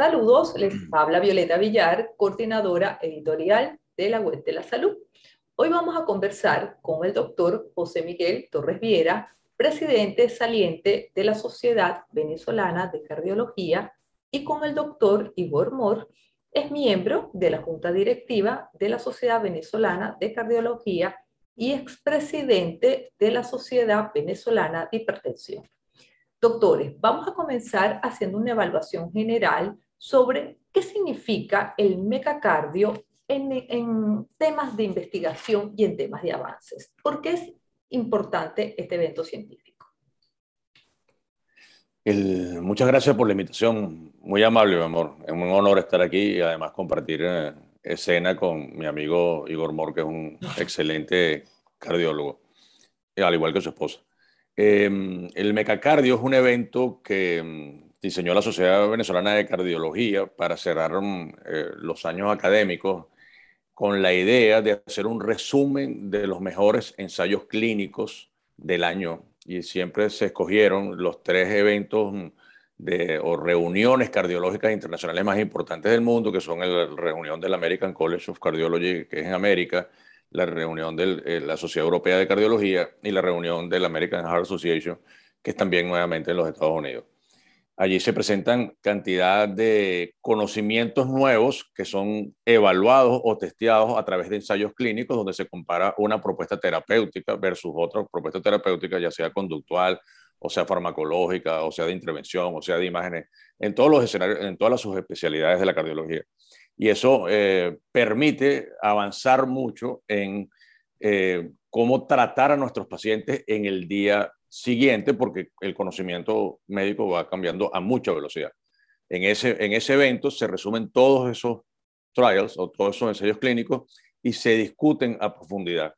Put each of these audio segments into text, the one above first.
Saludos, les habla Violeta Villar, coordinadora editorial de la Web de la Salud. Hoy vamos a conversar con el doctor José Miguel Torres Viera, presidente saliente de la Sociedad Venezolana de Cardiología, y con el doctor Igor Mor, es miembro de la Junta Directiva de la Sociedad Venezolana de Cardiología y expresidente de la Sociedad Venezolana de Hipertensión. Doctores, vamos a comenzar haciendo una evaluación general sobre qué significa el megacardio en, temas de investigación y en temas de avances. ¿Por qué es importante este evento científico? muchas gracias por la invitación, muy amable, mi amor. Es un honor estar aquí y además compartir eh, escena con mi amigo Igor Mor, que es un excelente cardiólogo, al igual que su esposa. Em, el Mecacardio es un evento que em, diseñó la Sociedad Venezolana de Cardiología para cerrar mm, eh, los años académicos con la idea de hacer un resumen de los mejores ensayos clínicos del año. Y siempre se escogieron los tres eventos mm, de, o reuniones cardiológicas internacionales más importantes del mundo, que son la reunión del American College of Cardiology, que es en América, la reunión de eh, la Sociedad Europea de Cardiología y la reunión de la American Heart Association, que es también nuevamente en los Estados Unidos. Allí se presentan cantidad de conocimientos nuevos que son evaluados o testeados a través de ensayos clínicos donde se compara una propuesta terapéutica versus otra propuesta terapéutica, ya sea conductual, o sea farmacológica, o sea de intervención, o sea de imágenes, en todos los escenarios, en todas las subespecialidades de la cardiología. Y eso eh, permite avanzar mucho en eh, cómo tratar a nuestros pacientes en el día siguiente, porque el conocimiento médico va cambiando a mucha velocidad. En ese, en ese evento se resumen todos esos trials o todos esos ensayos clínicos y se discuten a profundidad.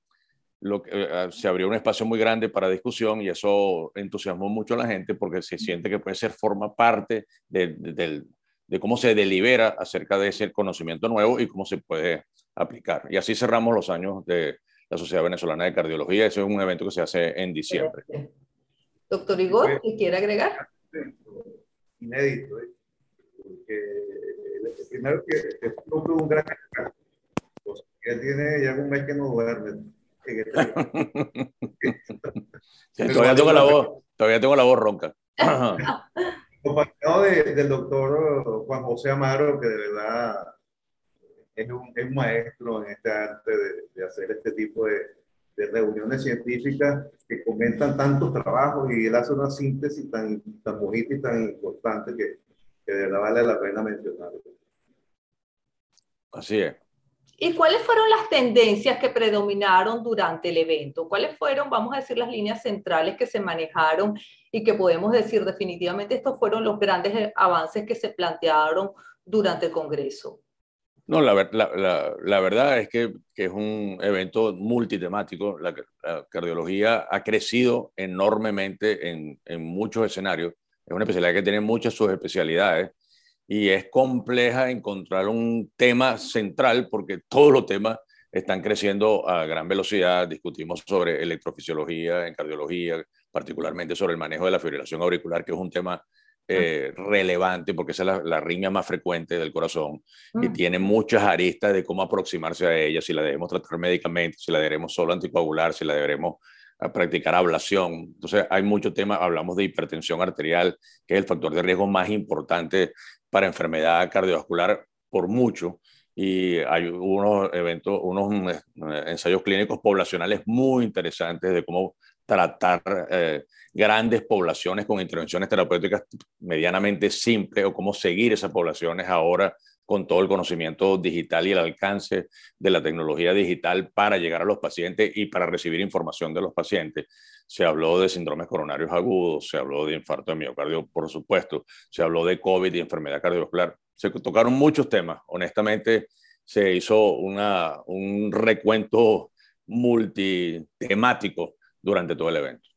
Lo que, eh, se abrió un espacio muy grande para discusión y eso entusiasmó mucho a la gente porque se siente que puede ser forma parte del, de cómo se delibera acerca de ese conocimiento nuevo y cómo se puede aplicar. Y así cerramos los años de la Sociedad Venezolana de Cardiología. Ese es un evento que se hace en diciembre. Doctor Igor, ¿qué quiere agregar? Inédito, ¿eh? porque primero que es un gran ya tiene ya un mes que no duerme. todavía tengo la voz, todavía tengo la voz ronca. acompañado del doctor Juan José Amaro, que de verdad es un, es maestro en este arte de, hacer este tipo de, de, reuniones científicas que comentan tantos trabajos y él hace una síntesis tan, tan bonita y tan importante que, que de verdad vale la pena mencionar. Así es. ¿Y cuáles fueron las tendencias que predominaron durante el evento? ¿Cuáles fueron, vamos a decir, las líneas centrales que se manejaron y que podemos decir definitivamente estos fueron los grandes avances que se plantearon durante el Congreso? No, la, la, la, verdad es que, que, es un evento multitemático. La, cardiología ha crecido enormemente en, en muchos escenarios. Es una especialidad que tiene muchas subespecialidades y es compleja encontrar un tema central porque todos los temas están creciendo a gran velocidad. Discutimos sobre electrofisiología en cardiología, particularmente sobre el manejo de la fibrilación auricular, que es un tema eh, relevante porque esa es la, la, arritmia más frecuente del corazón y mm. tiene muchas aristas de cómo aproximarse a ella, si la debemos tratar médicamente, si la debemos solo anticoagular, si la deberemos a practicar ablación. Entonces, hay mucho tema, hablamos de hipertensión arterial, que es el factor de riesgo más importante para enfermedad cardiovascular por mucho. Y hay unos eventos, unos eh, ensayos clínicos poblacionales muy interesantes de cómo tratar eh, grandes poblaciones con intervenciones terapéuticas medianamente simples o cómo seguir esas poblaciones ahora con todo el conocimiento digital y el alcance de la tecnología digital para llegar a los pacientes y para recibir información de los pacientes. Se habló de síndromes coronarios agudos, se habló de infarto de miocardio, por supuesto, se habló de COVID y enfermedad cardiovascular. Se tocaron muchos temas. Honestamente, se hizo una, un recuento multitemático durante todo el evento.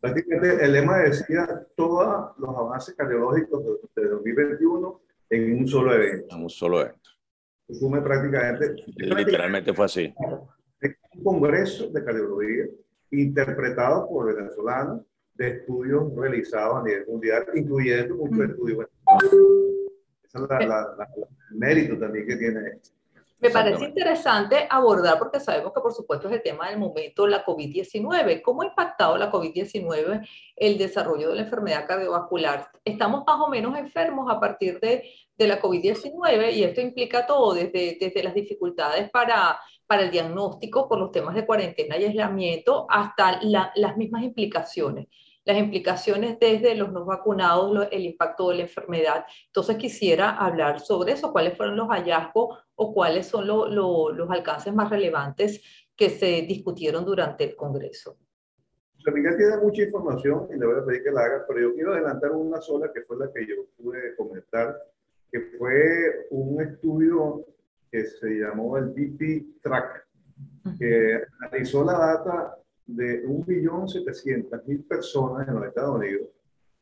Prácticamente el lema decía todos los avances cardiológicos de 2021 en un solo evento. En un solo evento. Resume prácticamente. Literalmente fue así. Un congreso de cardiología interpretado por venezolanos de estudios realizados a nivel mundial, incluyendo muchos estudios Ese es el mérito también que tiene me parece interesante abordar, porque sabemos que por supuesto es el tema del momento, la COVID-19. ¿Cómo ha impactado la COVID-19 el desarrollo de la enfermedad cardiovascular? Estamos más o menos enfermos a partir de, de la COVID-19 y esto implica todo, desde, desde las dificultades para, para el diagnóstico por los temas de cuarentena y aislamiento hasta las mismas implicaciones las implicaciones desde los no vacunados, el impacto de la enfermedad. Entonces quisiera hablar sobre eso, cuáles fueron los hallazgos o cuáles son los alcances más relevantes que se discutieron durante el Congreso. Miguel tiene mucha información y le voy a pedir que la haga, pero yo quiero adelantar una sola que fue la que yo pude comentar, que fue un estudio que se llamó el BP Track, que analizó la data de 1.700.000 personas en los Estados Unidos,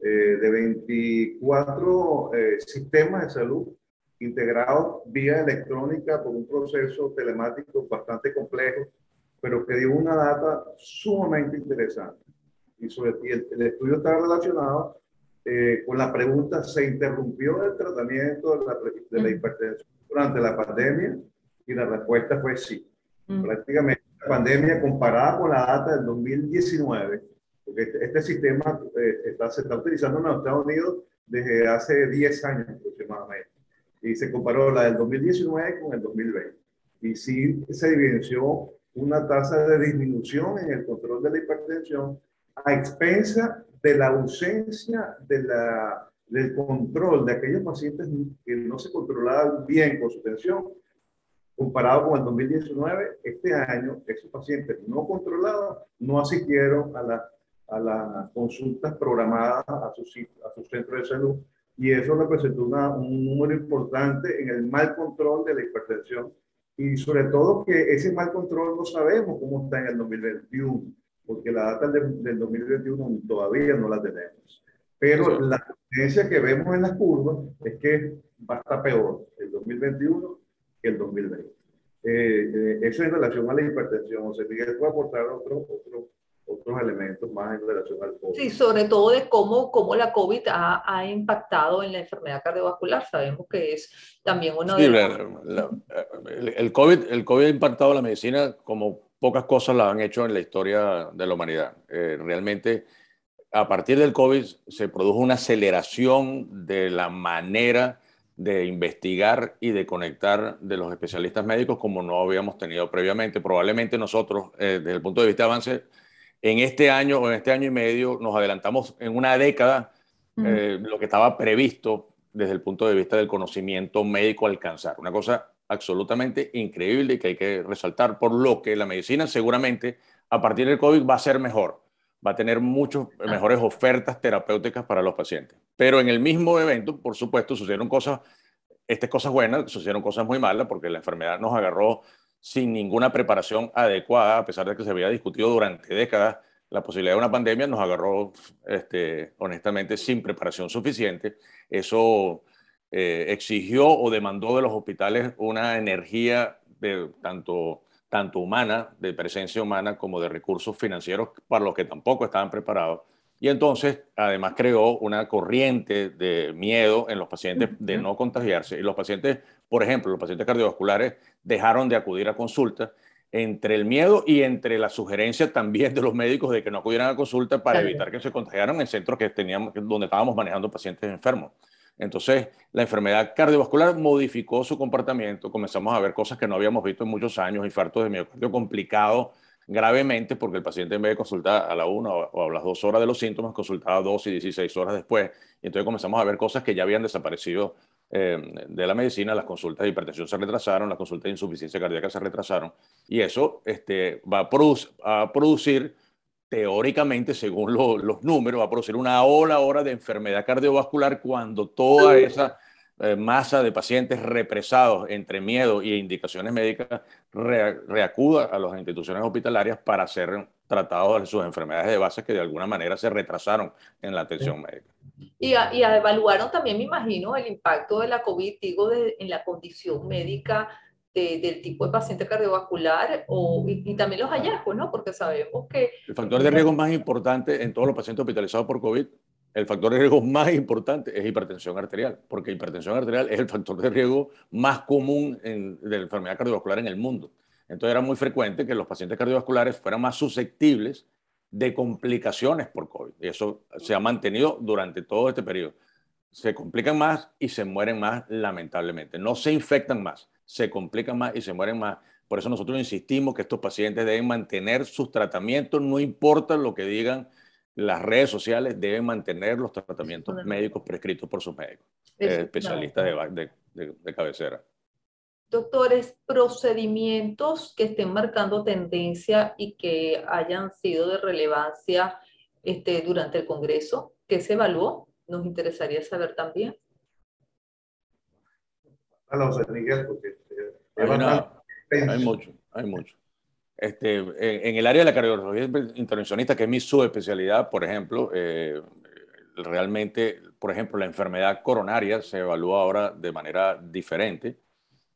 eh, de 24 eh, sistemas de salud integrados vía electrónica por un proceso telemático bastante complejo, pero que dio una data sumamente interesante. Y, sobre, el, el, estudio está relacionado eh, con la pregunta, ¿se interrumpió el tratamiento de la, de la hipertensión durante la pandemia? Y la respuesta fue sí. Prácticamente pandemia comparada con la data del 2019, porque este, este sistema eh, está, se está utilizando en los Estados Unidos desde hace 10 años aproximadamente. Y se comparó la del 2019 con el 2020. Y sí se evidenció una tasa de disminución en el control de la hipertensión a expensa de la ausencia de la, del control de aquellos pacientes que no se controlaban bien con su tensión comparado con el 2019, este año esos pacientes no controlados no asistieron a, la, a las consultas programadas a sus a su centro de salud y eso representó una, un número importante en el mal control de la hipertensión y sobre todo que ese mal control no sabemos cómo está en el 2021, porque la data del, del 2021 todavía no la tenemos. Pero la tendencia que vemos en las curvas es que va a estar peor el 2021 que el 2020. Eh, eh, eso en relación a la hipertensión. O sea, Miguel puede aportar otro, otro, otros elementos más en relación al COVID. Sí, sobre todo de cómo, cómo la COVID ha, ha impactado en la enfermedad cardiovascular. Sabemos que es también uno de... el, COVID, el COVID ha impactado la medicina como pocas cosas la han hecho en la historia de la humanidad. Eh, realmente, a partir del COVID se produjo una aceleración de la manera de investigar y de conectar de los especialistas médicos como no habíamos tenido previamente. Probablemente nosotros, eh, desde el punto de vista de avance, en este año o en este año y medio nos adelantamos en una década eh, lo que estaba previsto desde el punto de vista del conocimiento médico alcanzar. Una cosa absolutamente increíble y que hay que resaltar, por lo que la medicina seguramente a partir del COVID va a ser mejor, va a tener muchas mejores ofertas terapéuticas para los pacientes. Pero en el mismo evento, por supuesto, sucedieron cosas, estas cosas buenas, sucedieron cosas muy malas, porque la enfermedad nos agarró sin ninguna preparación adecuada, a pesar de que se había discutido durante décadas la posibilidad de una pandemia, nos agarró este, honestamente sin preparación suficiente. Eso eh, exigió o demandó de los hospitales una energía de, tanto, tanto humana, de presencia humana, como de recursos financieros para los que tampoco estaban preparados. Y entonces, además, creó una corriente de miedo en los pacientes de no contagiarse. Y los pacientes, por ejemplo, los pacientes cardiovasculares dejaron de acudir a consulta entre el miedo y entre la sugerencia también de los médicos de que no acudieran a consulta para evitar que se contagiaran en centros que teníamos, donde estábamos manejando pacientes enfermos. Entonces, la enfermedad cardiovascular modificó su comportamiento, comenzamos a ver cosas que no habíamos visto en muchos años, infartos de miocardio complicados, gravemente porque el paciente en vez de consultar a la 1 o a las 2 horas de los síntomas, consultaba 2 y 16 horas después. Y entonces comenzamos a ver cosas que ya habían desaparecido eh, de la medicina, las consultas de hipertensión se retrasaron, las consultas de insuficiencia cardíaca se retrasaron. Y eso este, va a, a producir, teóricamente, según los números, va a producir una ola ahora de enfermedad cardiovascular cuando toda esa eh, masa de pacientes represados entre miedo y indicaciones médicas reacuda a las instituciones hospitalarias para ser tratados de sus enfermedades de base que de alguna manera se retrasaron en la atención médica. Y, y evaluaron también, me imagino, el impacto de la COVID, digo, en la condición médica del tipo de paciente cardiovascular o, y, también los hallazgos, ¿no? Porque sabemos que... El factor de riesgo más importante en todos los pacientes hospitalizados por COVID el factor de riesgo más importante es hipertensión arterial, porque hipertensión arterial es el factor de riesgo más común de la enfermedad cardiovascular en el mundo. Entonces era muy frecuente que los pacientes cardiovasculares fueran más susceptibles de complicaciones por COVID. Y eso se ha mantenido durante todo este periodo. Se complican más y se mueren más, lamentablemente. No se infectan más, se complican más y se mueren más. Por eso nosotros insistimos que estos pacientes deben mantener sus tratamientos, no importa lo que digan las redes sociales, deben mantener los tratamientos médicos prescritos por sus médicos, eh, especialistas de, de, de cabecera. Doctores, procedimientos que estén marcando tendencia y que hayan sido de relevancia este, durante el Congreso, ¿qué se evaluó? Nos interesaría saber también. porque hay, hay mucho, hay mucho. Este, en, el área de la cardiología intervencionista, que es mi subespecialidad, por ejemplo, eh, realmente, por ejemplo, la enfermedad coronaria se evalúa ahora de manera diferente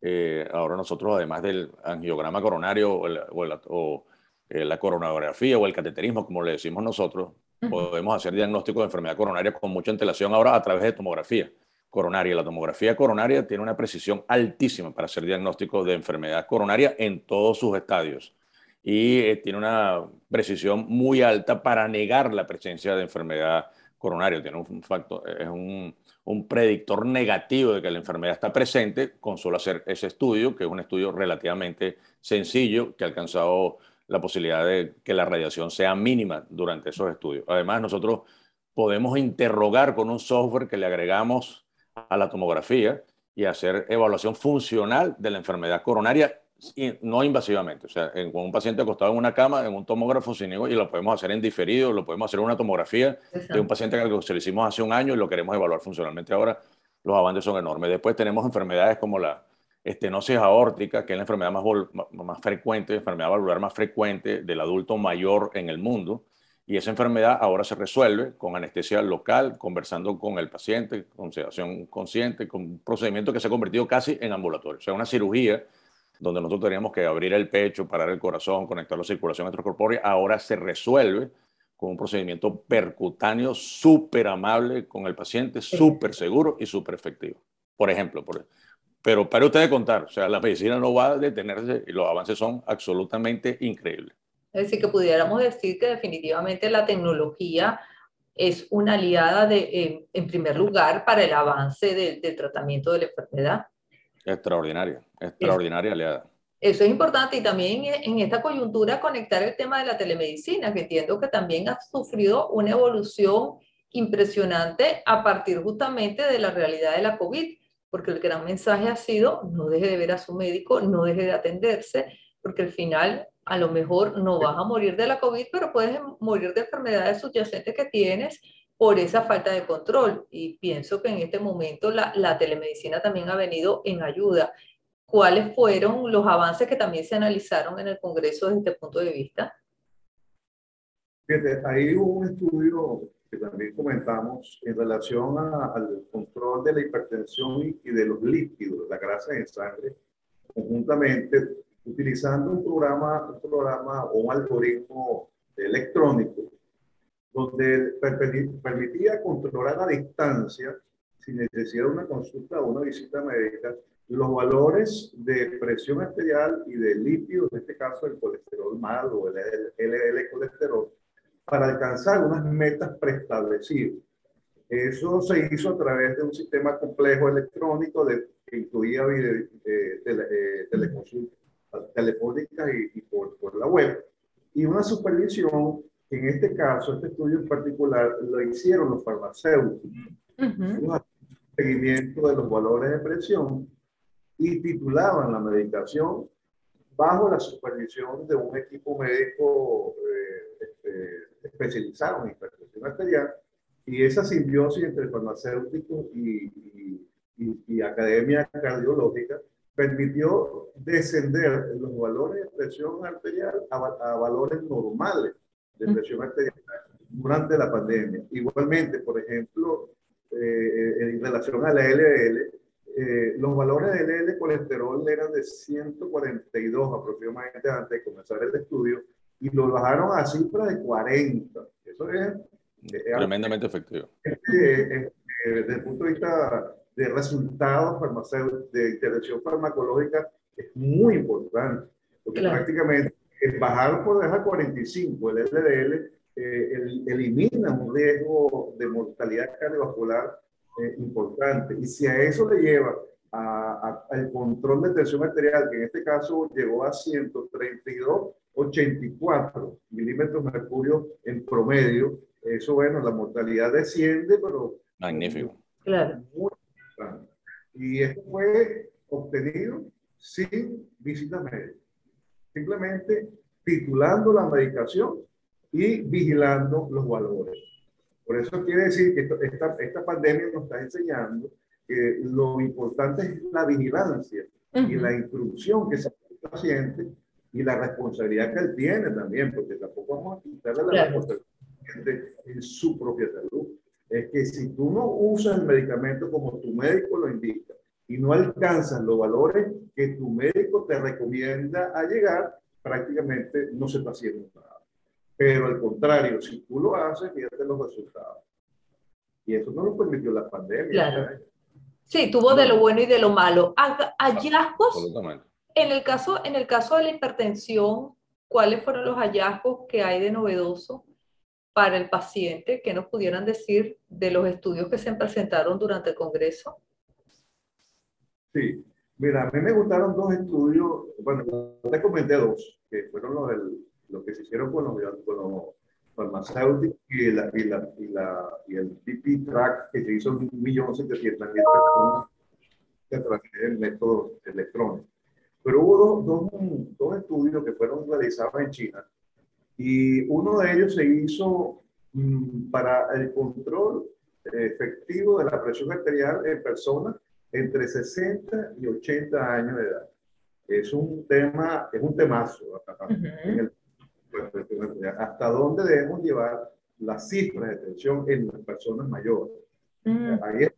eh, ahora nosotros, además del angiograma coronario o, eh, la coronografía o el cateterismo, como le decimos nosotros, podemos hacer diagnóstico de enfermedad coronaria con mucha antelación ahora a través de tomografía coronaria. La tomografía coronaria tiene una precisión altísima para hacer diagnóstico de enfermedad coronaria en todos sus estadios y eh, tiene una precisión muy alta para negar la presencia de enfermedad coronaria. Tiene un factor, es un, un predictor negativo de que la enfermedad está presente con solo hacer ese estudio, que es un estudio relativamente sencillo, que ha alcanzado la posibilidad de que la radiación sea mínima durante esos estudios. Además, nosotros podemos interrogar con un software que le agregamos a la tomografía y hacer evaluación funcional de la enfermedad coronaria no invasivamente, o sea, con un paciente acostado en una cama, en un tomógrafo sin y lo podemos hacer en diferido, lo podemos hacer en una tomografía de un paciente que se lo hicimos hace un año y lo queremos evaluar funcionalmente ahora, los avances son enormes. Después tenemos enfermedades como la estenosis aórtica, que es la enfermedad más, más frecuente, enfermedad valvular más frecuente del adulto mayor en el mundo, y esa enfermedad ahora se resuelve con anestesia local, conversando con el paciente, con sedación consciente, con un procedimiento que se ha convertido casi en ambulatorio, o sea, una cirugía donde nosotros teníamos que abrir el pecho, parar el corazón, conectar la circulación extracorpórea, ahora se resuelve con un procedimiento percutáneo súper amable con el paciente, súper seguro y súper efectivo. Por ejemplo, por, pero para ustedes contar, o sea, la medicina no va a detenerse y los avances son absolutamente increíbles. Es decir, que pudiéramos decir que definitivamente la tecnología es una aliada de, en primer lugar para el avance del tratamiento de la enfermedad. Extraordinaria, extraordinaria aliada. Eso es importante y también en esta coyuntura conectar el tema de la telemedicina, que entiendo que también ha sufrido una evolución impresionante a partir justamente de la realidad de la COVID, porque el gran mensaje ha sido no deje de ver a su médico, no deje de atenderse, porque al final a lo mejor no vas a morir de la COVID, pero puedes morir de enfermedades subyacentes que tienes por esa falta de control. Y pienso que en este momento la, la, telemedicina también ha venido en ayuda. ¿Cuáles fueron los avances que también se analizaron en el Congreso desde este punto de vista? Fíjate, hay un estudio que también comentamos en relación al control de la hipertensión y de los líquidos, la grasa en sangre, conjuntamente utilizando un programa, un programa o un algoritmo electrónico donde permitía controlar a distancia, sin necesidad de una consulta o una visita médica, los valores de presión arterial y de lípidos, en este caso el colesterol malo o el LDL colesterol, para alcanzar unas metas preestablecidas. Eso se hizo a través de un sistema complejo electrónico de, que incluía video, eh, tele, eh, teleconsultas telefónicas y, y por, por, la web, y una supervisión en este caso, este estudio en particular, lo hicieron los farmacéuticos. Un seguimiento de los valores de presión y titulaban la medicación bajo la supervisión de un equipo médico eh, este, especializado en hipertensión arterial. Y esa simbiosis entre farmacéuticos y, y, y, academia cardiológica permitió descender los valores de presión arterial a, a valores normales de presión arterial durante la pandemia. Igualmente, por ejemplo, eh, en relación a la LDL, eh, los valores de LDL colesterol eran de 142 aproximadamente antes de comenzar el estudio y lo bajaron a cifras de 40. Eso es Tremendamente efectivo. desde el punto de vista de resultados farmacéuticos, de intervención farmacológica, es muy importante, porque prácticamente el bajar por dejar 45, el LDL, eh, elimina un riesgo de mortalidad cardiovascular eh, importante. Y si a eso le lleva al control de tensión arterial, que en este caso llegó a 132,84 milímetros de mercurio en promedio, eso, bueno, la mortalidad desciende, pero... Magnífico. Claro. y esto fue obtenido sin visita médica. Simplemente titulando la medicación y vigilando los valores. Por eso quiere decir que esta, esta pandemia nos está enseñando que lo importante es la vigilancia y la instrucción que se hace al paciente y la responsabilidad que él tiene también, porque tampoco vamos a quitarle la responsabilidad en su propia salud. Es que si tú no usas el medicamento como tu médico lo indica y no alcanzas los valores que tu médico te recomienda a llegar, prácticamente no se está haciendo nada. Pero al contrario, si tú lo haces, fíjate los resultados. Y eso no lo permitió la pandemia. Claro. Sí, tuvo de lo bueno y de lo malo. Hallazgos. En el caso, en el caso de la hipertensión, ¿cuáles fueron los hallazgos que hay de novedoso para el paciente que nos pudieran decir de los estudios que se presentaron durante el Congreso? Sí, mira, a mí me gustaron dos estudios, bueno, te comenté dos, que fueron los, del, los que se hicieron con los, con los farmacéuticos y, la, y, la, y, la, y el PP track que se hizo en 1.700.000 personas a través del método electrónico. Pero hubo dos, dos, dos, estudios que fueron realizados en China y uno de ellos se hizo mm, para el control efectivo de la presión arterial en personas entre 60 y 80 años de edad. Es un tema, es un temazo. hasta dónde debemos llevar las cifras de tensión en las personas mayores. Mm. Ahí es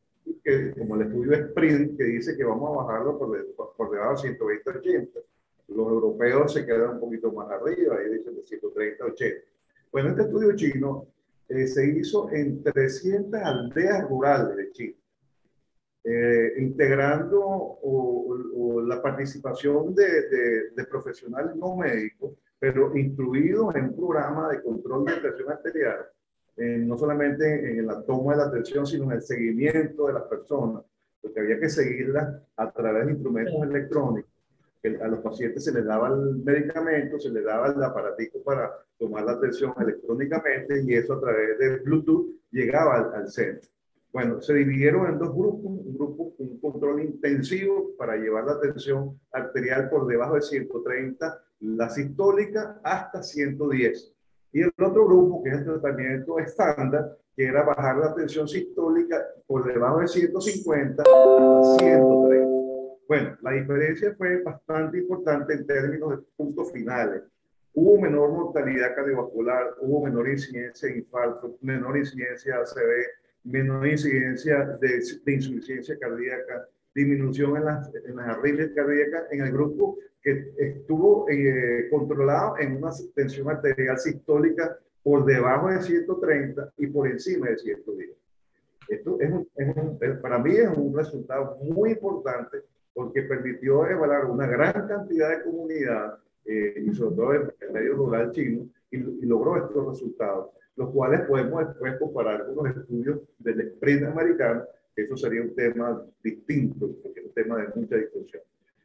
que, como el estudio Sprint, que dice que vamos a bajarlo por, por debajo de 120-80. Los europeos se quedan un poquito más arriba, ahí dicen de 130-80. Bueno, este estudio chino eh, se hizo en 300 aldeas rurales de China. Eh, integrando o, la participación de, de, profesionales no médicos, pero incluidos en un programa de control de presión arterial, eh, no solamente en la toma de la atención, sino en el seguimiento de las personas, porque había que seguirlas a través de instrumentos electrónicos. A los pacientes se les daba el medicamento, se les daba el aparatico para tomar la atención electrónicamente y eso a través de Bluetooth llegaba al, al centro. Bueno, se dividieron en dos grupos, un grupo con un control intensivo para llevar la tensión arterial por debajo de 130, la sistólica hasta 110. Y el otro grupo, que es el tratamiento estándar, que era bajar la tensión sistólica por debajo de 150 a 130. Bueno, la diferencia fue bastante importante en términos de puntos finales. Hubo menor mortalidad cardiovascular, hubo menor incidencia de infarto, menor incidencia de ACV, menor incidencia de, de insuficiencia cardíaca, disminución en las, en las arritmias cardíacas en el grupo que estuvo eh, controlado en una tensión arterial sistólica por debajo de 130 y por encima de 110. Esto es, es para mí es un resultado muy importante porque permitió evaluar una gran cantidad de comunidad eh, y sobre todo el medio rural chino y, y logró estos resultados los cuales podemos después comparar con los estudios del sprint americano, eso sería un tema distinto, porque es un tema de mucha discusión.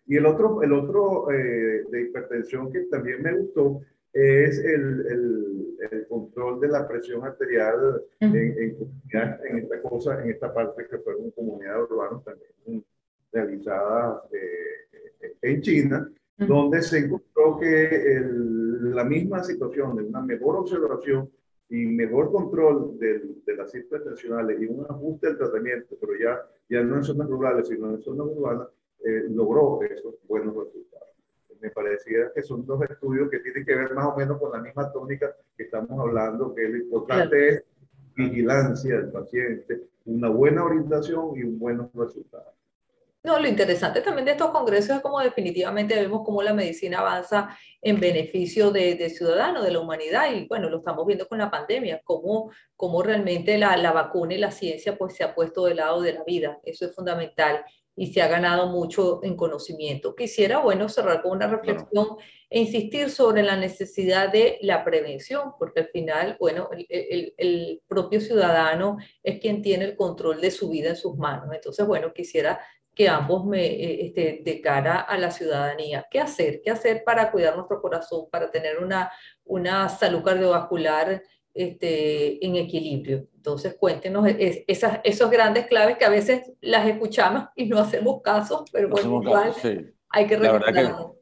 Y el otro, el otro eh, de hipertensión que también me gustó es el, el, el control de la presión arterial en, en, esta cosa, en esta parte que fueron comunidades urbanas también realizadas eh, en China, donde se encontró que la misma situación de una mejor observación y mejor control de, de las cifras tensionales y un ajuste del tratamiento, pero ya, ya no en zonas rurales, sino en zonas urbanas, eh, logró esos buenos resultados. Me parecía que son dos estudios que tienen que ver más o menos con la misma tónica que estamos hablando, que lo importante es vigilancia del paciente, una buena orientación y buenos resultados. No, lo interesante también de estos congresos es como definitivamente vemos cómo la medicina avanza en beneficio de, de ciudadanos, de la humanidad, y bueno, lo estamos viendo con la pandemia, cómo, cómo realmente la, la, vacuna y la ciencia pues se ha puesto del lado de la vida, eso es fundamental y se ha ganado mucho en conocimiento. Quisiera, bueno, cerrar con una reflexión e insistir sobre la necesidad de la prevención, porque al final, bueno, el, el, el propio ciudadano es quien tiene el control de su vida en sus manos. Entonces, bueno, quisiera que ambos me, eh, este, de cara a la ciudadanía. ¿Qué hacer? ¿Qué hacer para cuidar nuestro corazón, para tener una, una salud cardiovascular este, en equilibrio? Entonces, cuéntenos esas, esos grandes claves que a veces las escuchamos y no hacemos caso, pero bueno, igual hay que recordarlo.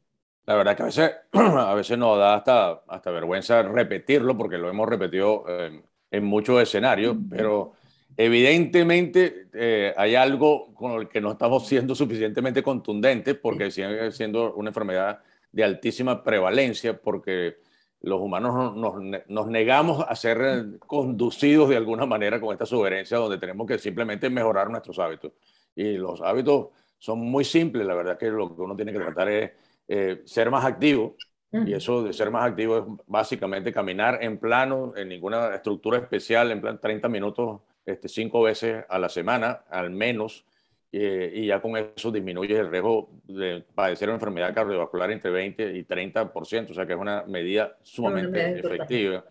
La verdad que a veces, a veces nos da hasta, hasta vergüenza repetirlo porque lo hemos repetido en, en muchos escenarios, pero Evidentemente eh, hay algo con el que no estamos siendo suficientemente contundentes porque sigue siendo una enfermedad de altísima prevalencia porque los humanos nos, nos, negamos a ser conducidos de alguna manera con esta sugerencia donde tenemos que simplemente mejorar nuestros hábitos. Y los hábitos son muy simples, la verdad que lo que uno tiene que tratar es eh, ser más activo, y eso de ser más activo es básicamente caminar en plano, en ninguna estructura especial, en plan 30 minutos este, cinco veces a la semana, al menos, y ya con eso disminuye el riesgo de padecer una enfermedad cardiovascular entre 20 y 30%, o sea que es una medida sumamente efectiva.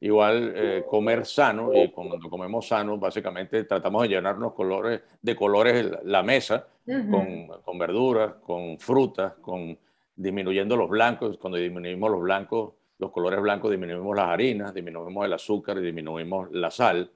Igual eh, comer sano, y cuando comemos sano, básicamente tratamos de llenarnos colores, de colores la mesa, con, con verduras, con frutas, con disminuyendo los blancos. Cuando disminuimos los blancos, los colores blancos, disminuimos las harinas, disminuimos el azúcar y disminuimos la sal.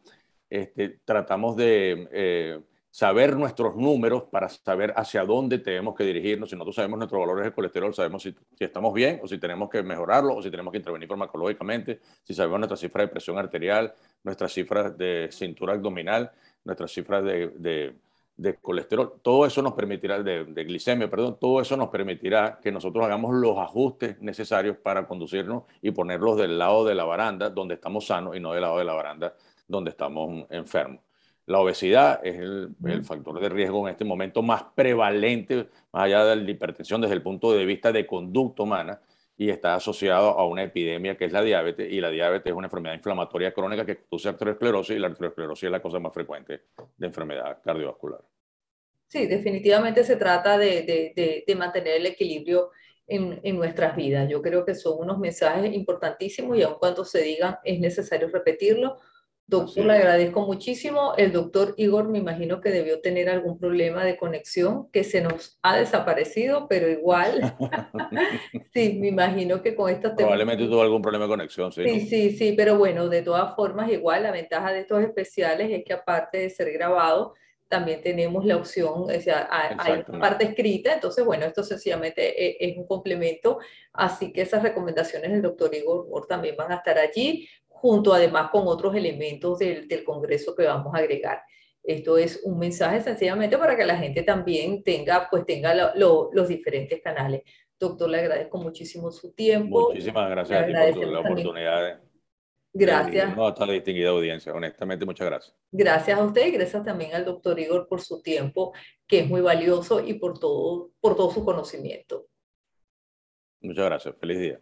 Este, tratamos de eh, saber nuestros números para saber hacia dónde tenemos que dirigirnos. Si nosotros sabemos nuestros valores de colesterol, sabemos si, estamos bien o si tenemos que mejorarlo o si tenemos que intervenir farmacológicamente, si sabemos nuestra cifra de presión arterial, nuestras cifras de cintura abdominal, nuestras cifras de, de, colesterol, todo eso nos permitirá, de, de, glicemia, perdón, todo eso nos permitirá que nosotros hagamos los ajustes necesarios para conducirnos y ponerlos del lado de la baranda donde estamos sanos y no del lado de la baranda donde estamos enfermos. La obesidad es el, factor de riesgo en este momento más prevalente, más allá de la hipertensión desde el punto de vista de conducta humana, y está asociado a una epidemia que es la diabetes, y la diabetes es una enfermedad inflamatoria crónica que produce arteriosclerosis, y la arteriosclerosis es la cosa más frecuente de enfermedad cardiovascular. Sí, definitivamente se trata de, de, de mantener el equilibrio en, en, nuestras vidas. Yo creo que son unos mensajes importantísimos y aun cuando se digan es necesario repetirlo Doctor, le agradezco muchísimo. El doctor Igor me imagino que debió tener algún problema de conexión que se nos ha desaparecido, pero igual, sí, me imagino que con temas... Probablemente tuvo algún problema de conexión, sí. Sí, sí, sí, pero bueno, de todas formas, igual la ventaja de estos especiales es que aparte de ser grabado, también tenemos la opción, o sea, hay una parte escrita, entonces, bueno, esto sencillamente es, es un complemento, así que esas recomendaciones del doctor Igor también van a estar allí junto además con otros elementos del, del Congreso que vamos a agregar. Esto es un mensaje sencillamente para que la gente también tenga, pues tenga los diferentes canales. Doctor, le agradezco muchísimo su tiempo. Muchísimas gracias a ti por la oportunidad de, Gracias. No, esta distinguida audiencia, honestamente, muchas gracias. Gracias a usted y gracias también al doctor Igor por su tiempo, que es muy valioso, y por todo, por todo su conocimiento. Muchas gracias. Feliz día.